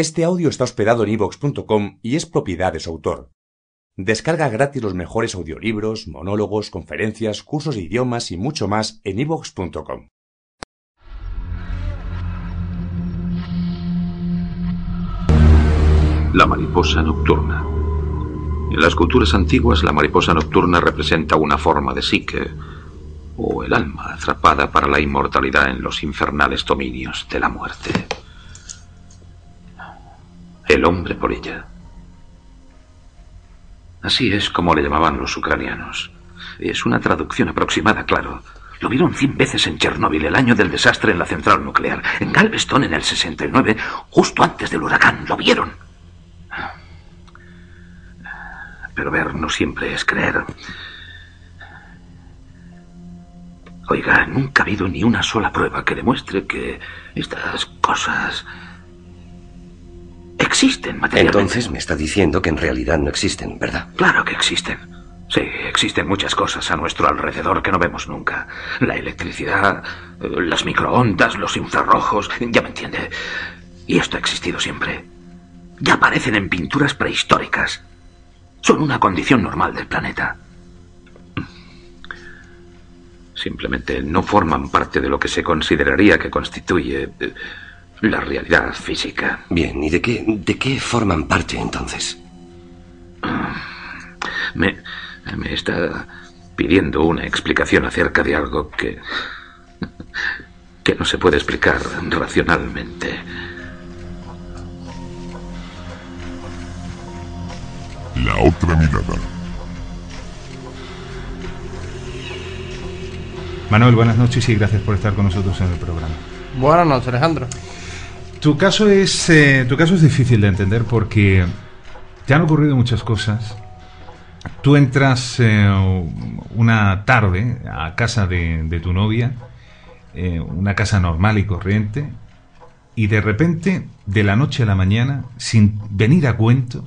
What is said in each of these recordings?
Este audio está hospedado en ivox.com y es propiedad de su autor. Descarga gratis los mejores audiolibros, monólogos, conferencias, cursos de idiomas y mucho más en ivox.com. La mariposa nocturna. En las culturas antiguas, la mariposa nocturna representa una forma de psique, o el alma atrapada para la inmortalidad en los infernales dominios de la muerte. El hombre por ella. Así es como le llamaban los ucranianos. Es una traducción aproximada, claro. Lo vieron cien veces en Chernóbil, el año del desastre en la central nuclear. En Galveston, en el 69, justo antes del huracán. Lo vieron. Pero ver no siempre es creer. Oiga, nunca ha habido ni una sola prueba que demuestre que estas cosas existen materialmente. Entonces me está diciendo que en realidad no existen, ¿verdad? Claro que existen. Sí, existen muchas cosas a nuestro alrededor que no vemos nunca. La electricidad, eh, las microondas, los infrarrojos, ya me entiende. Y esto ha existido siempre. Ya aparecen en pinturas prehistóricas. Son una condición normal del planeta. Simplemente no forman parte de lo que se consideraría que constituye eh, la realidad física. Bien, ¿y de qué, de qué forman parte entonces? Me, me está pidiendo una explicación acerca de algo que. que no se puede explicar racionalmente. La otra mirada. Manuel, buenas noches y gracias por estar con nosotros en el programa. Buenas noches, Alejandro. Tu caso es, eh, tu caso es difícil de entender porque te han ocurrido muchas cosas. Tú entras eh, una tarde a casa de, tu novia, eh, una casa normal y corriente, y de repente, de la noche a la mañana, sin venir a cuento,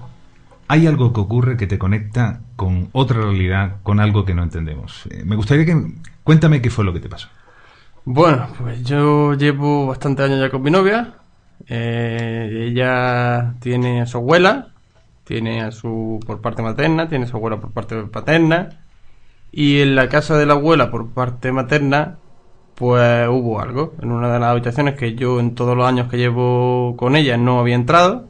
hay algo que ocurre que te conecta con otra realidad, con algo que no entendemos. Me gustaría que cuéntame qué fue lo que te pasó. Bueno, pues yo llevo bastantes años ya con mi novia. Eh, ella tiene a su abuela, tiene a su por parte materna, tiene a su abuela por parte paterna. Y en la casa de la abuela por parte materna, pues hubo algo. En una de las habitaciones que yo en todos los años que llevo con ella no había entrado.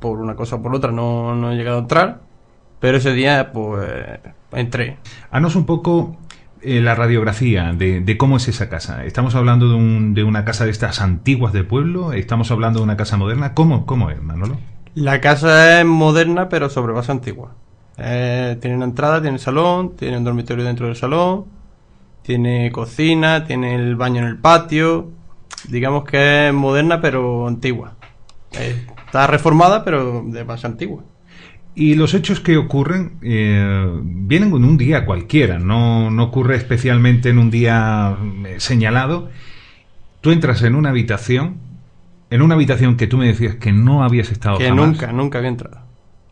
Por una cosa o por otra no, no he llegado a entrar. Pero ese día, pues, entré. Haznos un poco eh, la radiografía de, cómo es esa casa. ¿Estamos hablando de, un- una casa de estas antiguas de pueblo? ¿Estamos hablando de una casa moderna? ¿Cómo, cómo es, Manolo? La casa es moderna, pero sobre base antigua. Eh, tiene una entrada, tiene salón, tiene un dormitorio dentro del salón, tiene cocina, tiene el baño en el patio. Digamos que es moderna, pero antigua. Está reformada, pero de base antigua. Y los hechos que ocurren eh, vienen en un día cualquiera, no, no ocurre especialmente en un día eh, señalado. Tú entras en una habitación, en una habitación que tú me decías que no habías estado Que jamás. nunca, nunca había entrado.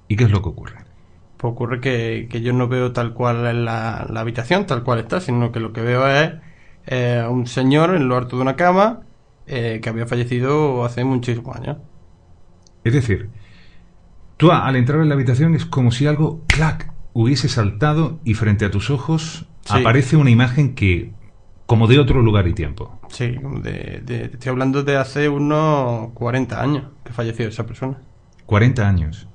¿Y qué es lo que ocurre? Pues ocurre que, que yo no veo tal cual la, la habitación, tal cual está, sino que lo que veo es eh, un señor en lo alto de una cama eh, que había fallecido hace muchísimos años. Es decir, tú al entrar en la habitación es como si algo, clac, hubiese saltado y frente a tus ojos Sí. aparece una imagen que, como de otro lugar y tiempo. Sí, de, de- estoy hablando de hace unos 40 años que falleció esa persona. 40 años.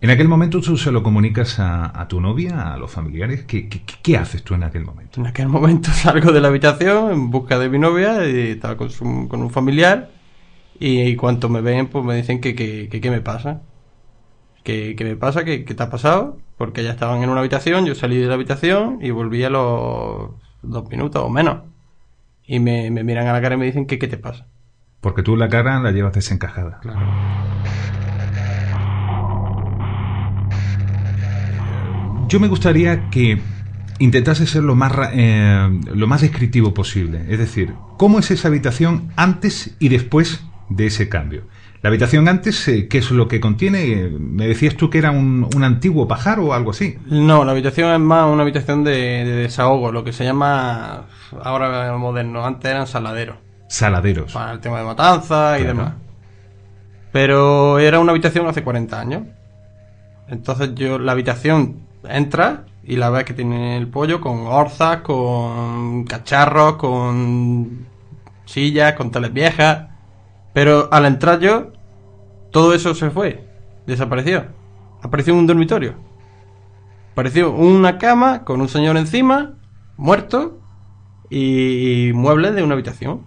En aquel momento tú se lo comunicas a, a tu novia, a los familiares. ¿Qué, qué, qué haces tú en aquel momento? En aquel momento salgo de la habitación en busca de mi novia y estaba con, su- con un familiar y, y cuanto me ven pues me dicen que qué me pasa. ¿Qué, qué me pasa? ¿Qué, qué te ha pasado? Porque ya estaban en una habitación, yo salí de la habitación y volví a los dos minutos o menos. Y me, me miran a la cara y me dicen que qué te pasa. Porque tú la cara la llevas desencajada. Yo me gustaría que intentase ser lo más, ra- eh, lo más descriptivo posible. Es decir, ¿cómo es esa habitación antes y después de ese cambio? La habitación antes, eh, ¿qué es lo que contiene? Eh, Me decías tú que era un, un antiguo pajar o algo así. No, la habitación es más una habitación de, de desahogo, lo que se llama ahora moderno. Antes eran saladeros, Saladeros. para el tema de matanza y demás. Pero era una habitación hace 40 años. Entonces yo, la habitación entra y la ves que tiene el pollo con orzas, con cacharros, con sillas, con teles viejas. Pero al entrar yo, todo eso se fue, desapareció. Apareció un dormitorio. Apareció una cama con un señor encima, muerto, y muebles de una habitación.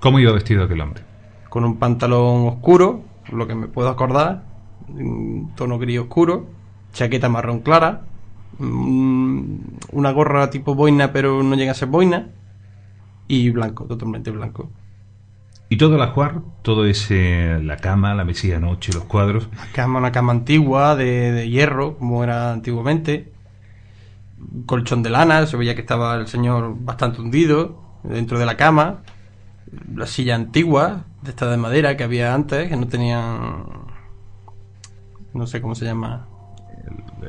¿Cómo iba vestido aquel hombre? Con un pantalón oscuro, lo que me puedo acordar, un tono gris oscuro, chaqueta marrón clara, mm, una gorra tipo boina pero no llega a ser boina, y blanco, totalmente blanco. Y todo el ajuar, todo ese, la cama, la mesilla noche, los cuadros, Una cama, una cama antigua de, de hierro, como era antiguamente. Colchón de lana, se veía que estaba el señor bastante hundido dentro de la cama. La silla antigua, de esta de madera que había antes, que no tenían. No sé cómo se llama.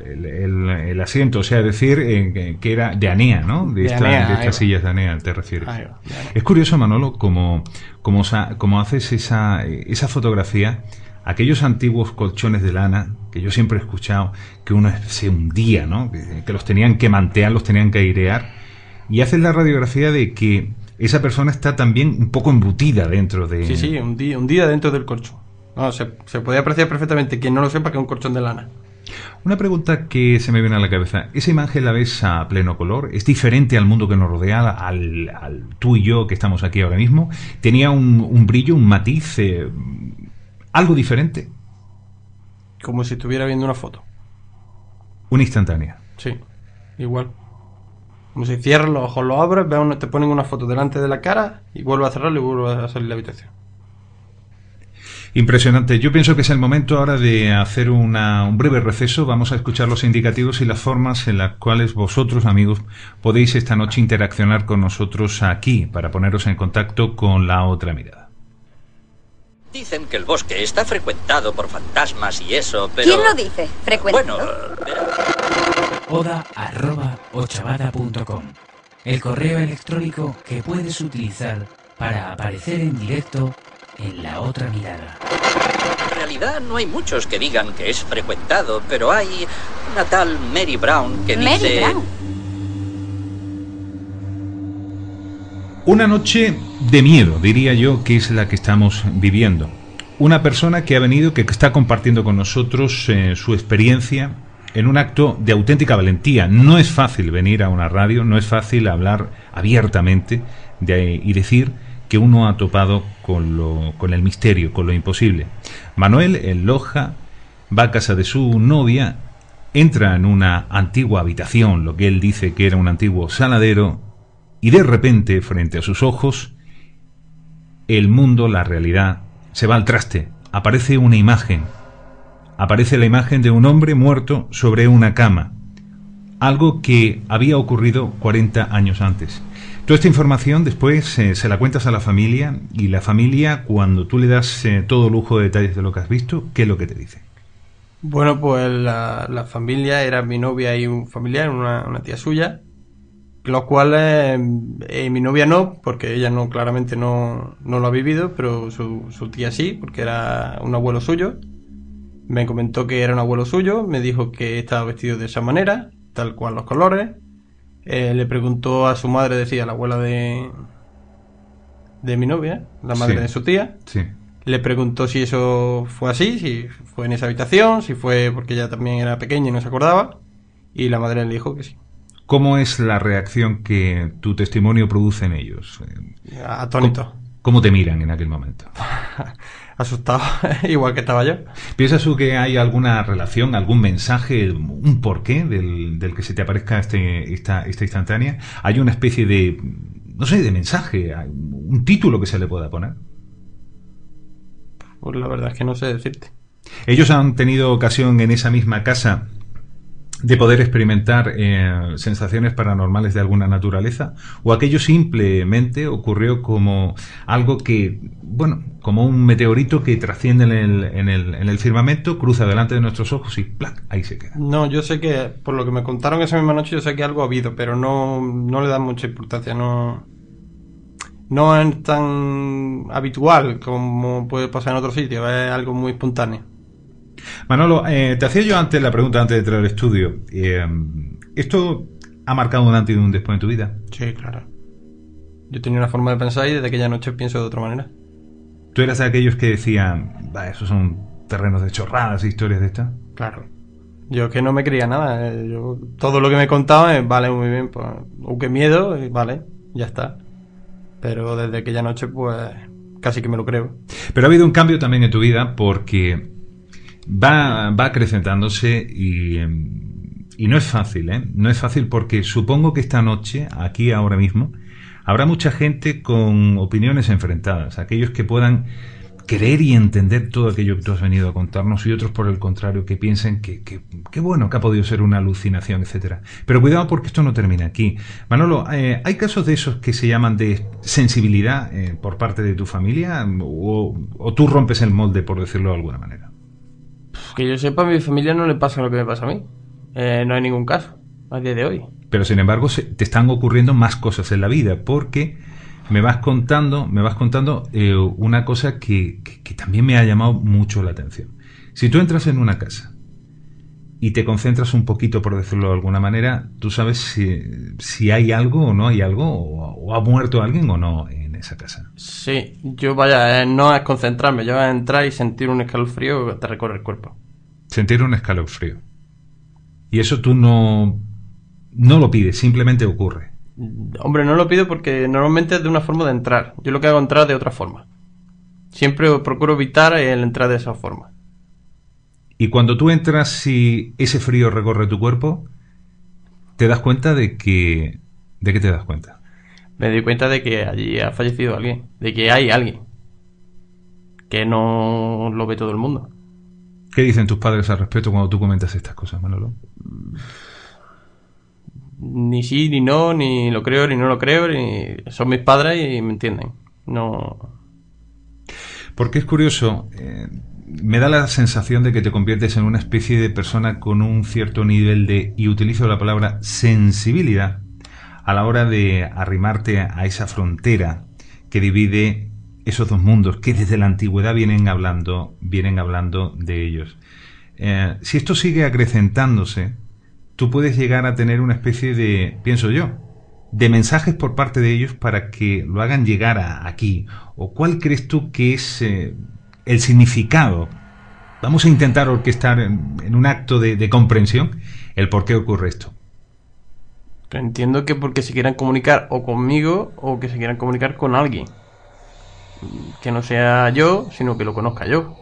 El, el- el asiento, o sea, decir eh, que, era de Anea, ¿no? De, De esta- Anea, de ahí estas sillas de Anea, te refieres. Va. Es curioso, Manolo, como, como, haces esa, esa fotografía, aquellos antiguos colchones de lana, que yo siempre he escuchado que uno se hundía, ¿no? Que, que los tenían que mantear, los tenían que airear, y haces la radiografía de que esa persona está también un poco embutida dentro de... Sí, sí, día dentro del colchón. No, se, se puede apreciar perfectamente, quien no lo sepa, que es un colchón de lana. Una pregunta que se me viene a la cabeza. ¿Esa imagen la ves a pleno color? ¿Es diferente al mundo que nos rodea, al, al tú y yo que estamos aquí ahora mismo? ¿Tenía un, un brillo, un matiz, eh, algo diferente? Como si estuviera viendo una foto. Una instantánea. Sí, igual. Como si cierras los ojos, los abres, te ponen una foto delante de la cara y vuelves a cerrarlo y vuelves a salir de la habitación. Impresionante. Yo pienso que es el momento ahora de hacer una- un breve receso. Vamos a escuchar los indicativos y las formas en las cuales vosotros, amigos, podéis esta noche interaccionar con nosotros aquí para poneros en contacto con la otra mirada. Dicen que el bosque está frecuentado por fantasmas y eso, pero... ¿Quién lo dice? Frecuente. Bueno, verá- oda arroba ochavada.com, el correo electrónico que puedes utilizar para aparecer en directo en la otra mirada. en realidad no hay muchos que digan que es frecuentado, pero hay una tal Mary Brown que Mary dice... Brown. Una noche de miedo, diría yo, que es la que estamos viviendo. Una persona que ha venido, que está compartiendo con nosotros eh, su experiencia en un acto de auténtica valentía. No es fácil venir a una radio, no es fácil hablar abiertamente de- y decir que uno ha topado con, lo, con el misterio, con lo imposible. Manuel, en Loja, va a casa de su novia, entra en una antigua habitación, lo que él dice que era un antiguo saladero, y de repente, frente a sus ojos, el mundo, la realidad, se va al traste. Aparece una imagen. Aparece la imagen de un hombre muerto sobre una cama. Algo que había ocurrido 40 años antes. Toda esta información después eh, se la cuentas a la familia y la familia, cuando tú le das eh, todo lujo de detalles de lo que has visto, ¿qué es lo que te dice? Bueno, pues la, familia era mi novia y un familiar, una, tía suya, los cuales eh, mi novia no, porque ella no claramente no, no lo ha vivido, pero su tía sí, porque era un abuelo suyo. Me comentó que era un abuelo suyo, me dijo que estaba vestido de esa manera, tal cual los colores. Eh, le preguntó a su madre, decía la abuela de, de mi novia, la madre Sí. de su tía, Sí. le preguntó si eso fue así, si fue en esa habitación, si fue porque ella también era pequeña y no se acordaba. Y la madre le dijo que sí. ¿Cómo es la reacción que tu testimonio produce en ellos? Atónito. ¿Cómo te miran en aquel momento? Asustado, igual que estaba yo. ¿Piensas tú que hay alguna relación, algún mensaje, un porqué del, del que se te aparezca este, esta, esta instantánea? ¿Hay una especie de, no sé, de mensaje, un título que se le pueda poner? Pues la verdad es que no sé decirte. Ellos han tenido ocasión en esa misma casa de poder experimentar eh, sensaciones paranormales de alguna naturaleza o aquello simplemente ocurrió como algo que, bueno, como un meteorito que trasciende en el, en el, en el firmamento, cruza delante de nuestros ojos y ¡plac! ahí se queda. No, yo sé que, por lo que me contaron esa misma noche, yo sé que algo ha habido, pero no, no le dan mucha importancia, no... No es tan habitual como puede pasar en otros sitios, es algo muy espontáneo. Manolo, eh, te hacía yo antes la pregunta antes de entrar al estudio. Eh, ¿Esto ha marcado un antes y un después en tu vida? Sí, claro. Yo tenía una forma de pensar y desde aquella noche pienso de otra manera. ¿Tú eras de aquellos que decían, va, esos son terrenos de chorradas, historias de estas? Claro. Yo es que no me creía nada. eh, Yo, todo lo que me contaban vale, muy bien, pues, uh, qué miedo, y vale, ya está. Pero desde aquella noche, pues, casi que me lo creo. Pero ha habido un cambio también en tu vida porque va, va acrecentándose y, em, y no es fácil, ¿eh? No es fácil porque supongo que esta noche, aquí ahora mismo, habrá mucha gente con opiniones enfrentadas, aquellos que puedan creer y entender todo aquello que tú has venido a contarnos y otros por el contrario que piensen que, que, que bueno, que ha podido ser una alucinación, etcétera. Pero cuidado porque esto no termina aquí. Manolo, eh, ¿hay casos de esos que se llaman de sensibilidad eh, por parte de tu familia o, o tú rompes el molde, por decirlo de alguna manera? Que yo sepa, a mi familia no le pasa lo que me pasa a mí. Eh, no hay ningún caso, a día de hoy. Pero sin embargo, se- te están ocurriendo más cosas en la vida, porque me vas contando, me vas contando eh, una cosa que, que- también me ha llamado mucho la atención. Si tú entras en una casa y te concentras un poquito, por decirlo de alguna manera, tú sabes si, si hay algo o no hay algo, o, ha muerto alguien o no esa casa. Sí, yo vaya, eh, no es concentrarme, yo es entrar y sentir un escalofrío que te recorre el cuerpo. Sentir un escalofrío. Y eso tú no, no lo pides, simplemente ocurre. Hombre, no lo pido porque normalmente es de una forma de entrar. Yo lo que hago entrar de otra forma. Siempre procuro evitar el entrar de esa forma. Y cuando tú entras y ese frío recorre tu cuerpo, te das cuenta de que... ¿De qué te das cuenta? Me doy cuenta de que allí ha fallecido alguien, de que hay alguien. Que no lo ve todo el mundo. ¿Qué dicen tus padres al respecto cuando tú comentas estas cosas, Manolo? Ni sí, ni no, ni lo creo, ni no lo creo, ni... Son mis padres y me entienden. No... Porque es curioso, eh, me da la sensación de que te conviertes en una especie de persona con un cierto nivel de, y utilizo la palabra sensibilidad, a la hora de arrimarte a esa frontera que divide esos dos mundos que desde la antigüedad vienen hablando, vienen hablando de ellos. Eh, si esto sigue acrecentándose, tú puedes llegar a tener una especie de, pienso yo, de mensajes por parte de ellos para que lo hagan llegar a aquí? ¿O cuál crees tú que es eh, el significado? Vamos a intentar orquestar en, en un acto de, de comprensión el por qué ocurre esto. Entiendo que porque se quieran comunicar o conmigo o que se quieran comunicar con alguien. Que no sea yo, sino que lo conozca yo.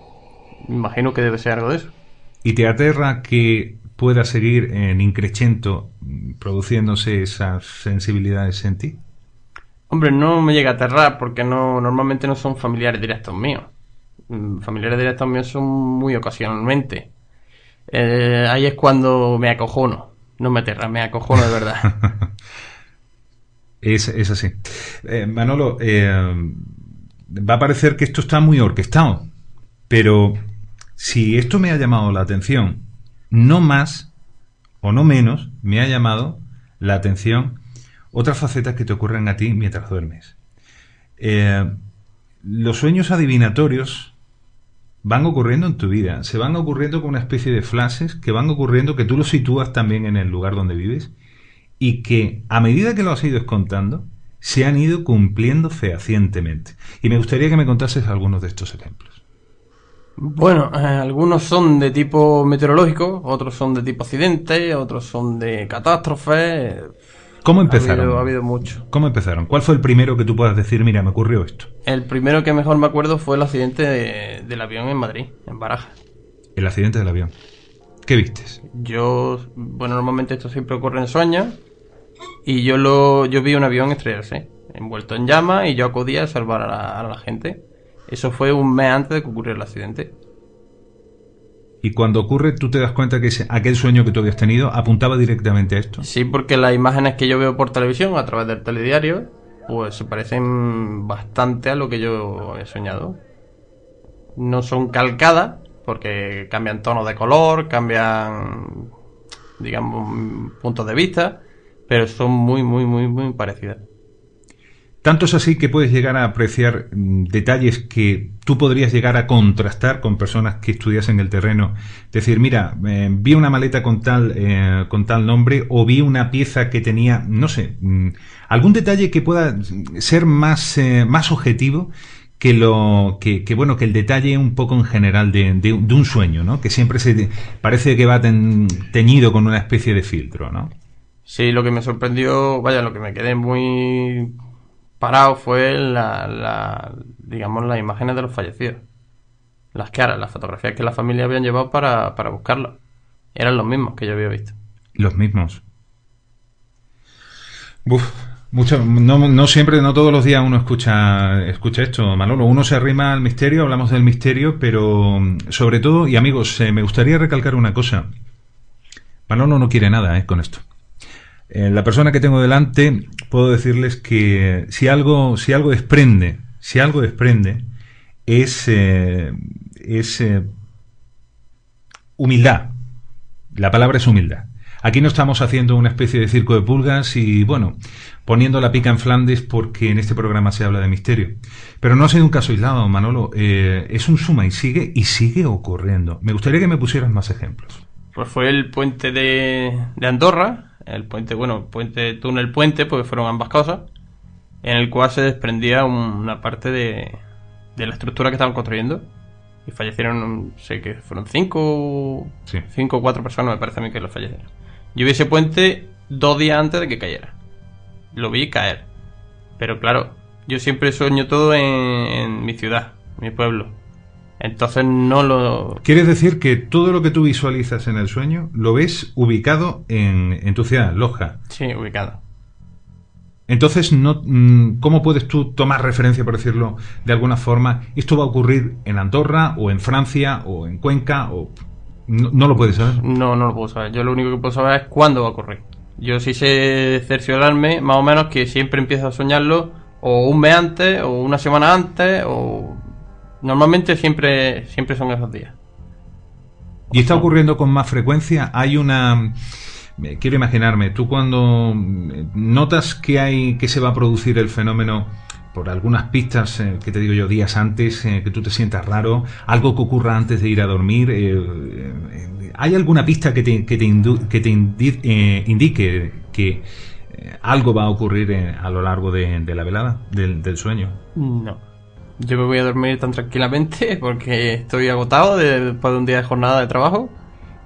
Me imagino que debe ser algo de eso. ¿Y te aterra que pueda seguir en increchento produciéndose esas sensibilidades en ti? Hombre, no me llega a aterrar porque no normalmente no son familiares directos míos. Mm, Familiares directos míos son muy ocasionalmente. Eh, ahí es cuando me acojono. No me aterra, me acojono de verdad. Es, es así. Eh, Manolo, eh, va a parecer que esto está muy orquestado, pero si esto me ha llamado la atención, no más o no menos me ha llamado la atención otras facetas que te ocurren a ti mientras duermes. Eh, los sueños adivinatorios van ocurriendo en tu vida, se van ocurriendo con una especie de flashes que van ocurriendo que tú los sitúas también en el lugar donde vives y que a medida que lo has ido contando se han ido cumpliendo fehacientemente. Y me gustaría que me contases algunos de estos ejemplos. Bueno, eh, algunos son de tipo meteorológico, otros son de tipo accidente, otros son de catástrofes. ¿Cómo Ha empezaron? habido, ha habido mucho. ¿Cómo empezaron? ¿Cuál fue el primero que tú puedas decir, mira, me ocurrió esto? El primero que mejor me acuerdo fue el accidente de- del avión en Madrid, en Barajas. El accidente del avión. ¿Qué vistes? Yo, bueno, normalmente esto siempre ocurre en sueños. Y yo lo, yo vi un avión estrellarse, envuelto en llamas, y yo acudí a salvar a la, a la gente. Eso fue un mes antes de que ocurriera el accidente. Y cuando ocurre, tú te das cuenta que ese- aquel sueño que tú habías tenido apuntaba directamente a esto. Sí, porque las imágenes que yo veo por televisión a través del telediario, pues se parecen bastante a lo que yo he soñado. No son calcadas, porque cambian tonos de color, cambian, digamos, puntos de vista, pero son muy, muy, muy, muy parecidas. Tanto es así que puedes llegar a apreciar mm, detalles que tú podrías llegar a contrastar con personas que estudiasen el terreno. Decir, mira, eh, vi una maleta con tal, eh, con tal nombre o vi una pieza que tenía, no sé, mm, algún detalle que pueda ser más, eh, más objetivo que lo que, bueno que el detalle un poco en general de, un sueño, ¿no? Que siempre se parece que va teñido con una especie de filtro, ¿no? Sí, lo que me sorprendió, vaya, lo que me quedé muy parado fue la, la digamos, las imágenes de los fallecidos. Las caras, las fotografías que la familia habían llevado para, para buscarlos. Eran los mismos que yo había visto. Los mismos. Uf, mucho, no, no siempre, no todos los días uno escucha, escucha esto, Manolo. Uno se arrima al misterio, hablamos del misterio, pero sobre todo, y amigos, eh, me gustaría recalcar una cosa. Manolo no quiere nada eh, con esto. Eh, la persona que tengo delante, puedo decirles que si algo, si algo desprende, si algo desprende, es, eh, es eh, humildad. La palabra es humildad. Aquí no estamos haciendo una especie de circo de pulgas y, bueno, poniendo la pica en Flandes porque en este programa se habla de misterio. Pero no ha sido un caso aislado, Manolo. Eh, es un suma y sigue y sigue ocurriendo. Me gustaría que me pusieras más ejemplos. Pues fue el puente de, de Andorra, el puente, bueno, puente, túnel puente, porque fueron ambas cosas, en el cual se desprendía un- una parte de, de la estructura que estaban construyendo. Y fallecieron, sé que fueron cinco, Sí. cinco o cuatro personas, me parece a mí que los fallecieron. Yo vi ese puente dos días antes de que cayera. Lo vi caer. Pero claro, yo siempre sueño todo en, en mi ciudad, mi pueblo. Entonces no lo, ¿Quieres decir que todo lo que tú visualizas en el sueño lo ves ubicado en, en tu ciudad, Loja? Sí, ubicado. Entonces, no, mm, ¿cómo puedes tú tomar referencia, por decirlo de alguna forma? ¿Esto va a ocurrir en Andorra o en Francia o en Cuenca? o No, no lo puedes saber. No, no lo puedo saber. Yo lo único que puedo saber es cuándo va a ocurrir. Yo sí sé cerciorarme, más o menos, que siempre empiezo a soñarlo o un mes antes, o una semana antes, o... Normalmente siempre, siempre son esos días. ¿Y está ocurriendo con más frecuencia? Hay una... eh, Quiero imaginarme, tú cuando mm, notas que hay que se va a producir el fenómeno por algunas pistas eh, que te digo yo días antes, eh, que tú te sientas raro, algo que ocurra antes de ir a dormir, eh, eh, eh, ¿hay alguna pista que te, que te, que te indi- eh, indique que eh, algo va a ocurrir eh, a lo largo de, de la velada, del, del sueño? No. Yo me voy a dormir tan tranquilamente porque estoy agotado de- después de un día de jornada de trabajo.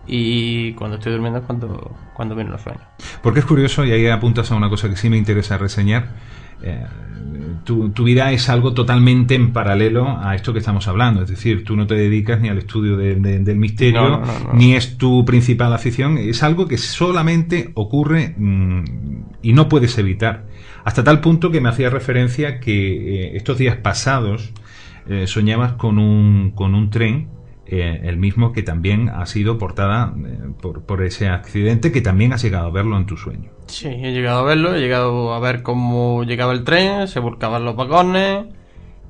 Y cuando estoy durmiendo es cuando, cuando vienen los sueños. Porque es curioso, y ahí apuntas a una cosa que sí me interesa reseñar. eh, tu, tu vida es algo totalmente en paralelo a esto que estamos hablando. Es decir, tú no te dedicas ni al estudio de- de- del misterio, No, no, no, no. ni es tu principal afición. Es algo que solamente ocurre mm, y no puedes evitar. Hasta tal punto que me hacía referencia que eh, estos días pasados eh, soñabas con un, con un tren eh, el mismo que también ha sido portada por, por ese accidente que también has llegado a verlo en tu sueño. Sí, he llegado a verlo, he llegado a ver cómo llegaba el tren, se volcaban los vagones,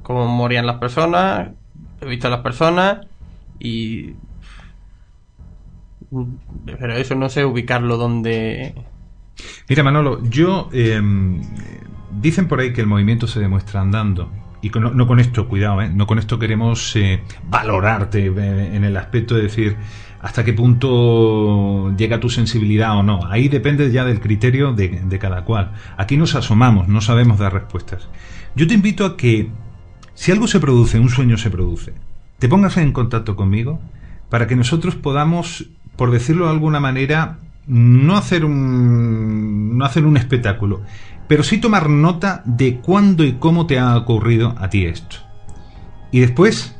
cómo morían las personas, he visto a las personas y... Pero eso no sé ubicarlo donde... Mira, Manolo, yo. eh, dicen por ahí que el movimiento se demuestra andando. Y no con esto, cuidado, ¿eh? no con esto queremos eh, valorarte eh, en el aspecto de decir hasta qué punto llega tu sensibilidad o no. Ahí depende ya del criterio de, de cada cual. Aquí nos asomamos, no sabemos dar respuestas. Yo te invito a que, si algo se produce, un sueño se produce, te pongas en contacto conmigo para que nosotros podamos, por decirlo de alguna manera, no hacer un, no hacer un espectáculo, pero sí tomar nota de cuándo y cómo te ha ocurrido a ti esto. Y después,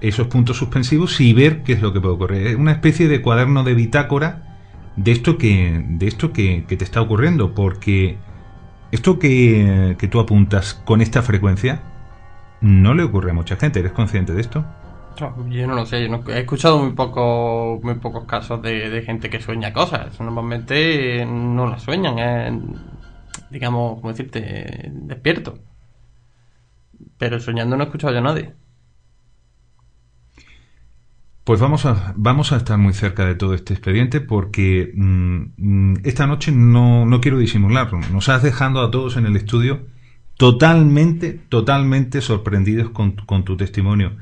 esos puntos suspensivos y ver qué es lo que puede ocurrir. Es una especie de cuaderno de bitácora de esto que, de esto que, que te está ocurriendo, porque esto que, que tú apuntas con esta frecuencia, no le ocurre a mucha gente. ¿Eres consciente de esto? Yo no lo sé, yo no- he escuchado muy poco, muy pocos casos de, de gente que sueña cosas. Normalmente no las sueñan, es, digamos, ¿cómo decirte? Despierto. Pero soñando no he escuchado yo a nadie. Pues vamos a, vamos a estar muy cerca de todo este expediente porque mm, mm, esta noche no, no quiero disimularlo. Nos has dejando a todos en el estudio totalmente, totalmente sorprendidos con, con tu testimonio.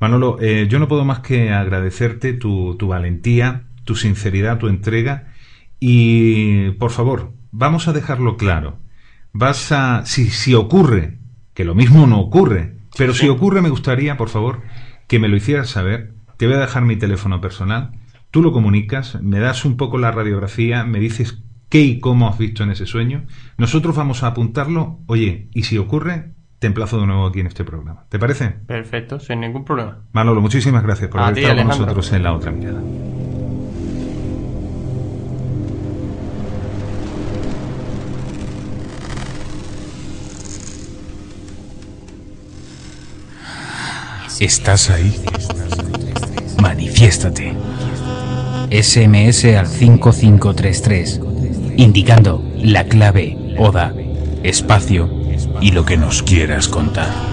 Manolo, eh, yo no puedo más que agradecerte tu, tu valentía, tu sinceridad, tu entrega y, por favor, vamos a dejarlo claro. Vas a, si, si ocurre, que lo mismo no ocurre, pero si ocurre me gustaría, por favor, que me lo hicieras saber. Te voy a dejar mi teléfono personal. Tú lo comunicas, me das un poco la radiografía, me dices qué y cómo has visto en ese sueño. Nosotros vamos a apuntarlo. Oye, y si ocurre, te emplazo de nuevo aquí en este programa. ¿Te parece? Perfecto, sin ningún problema. Manolo, muchísimas gracias por A haber ti, estado con nosotros en la otra mirada. ¿Estás ahí? Manifiéstate. SMS al 5533, indicando la clave ODA, espacio y lo que nos quieras contar.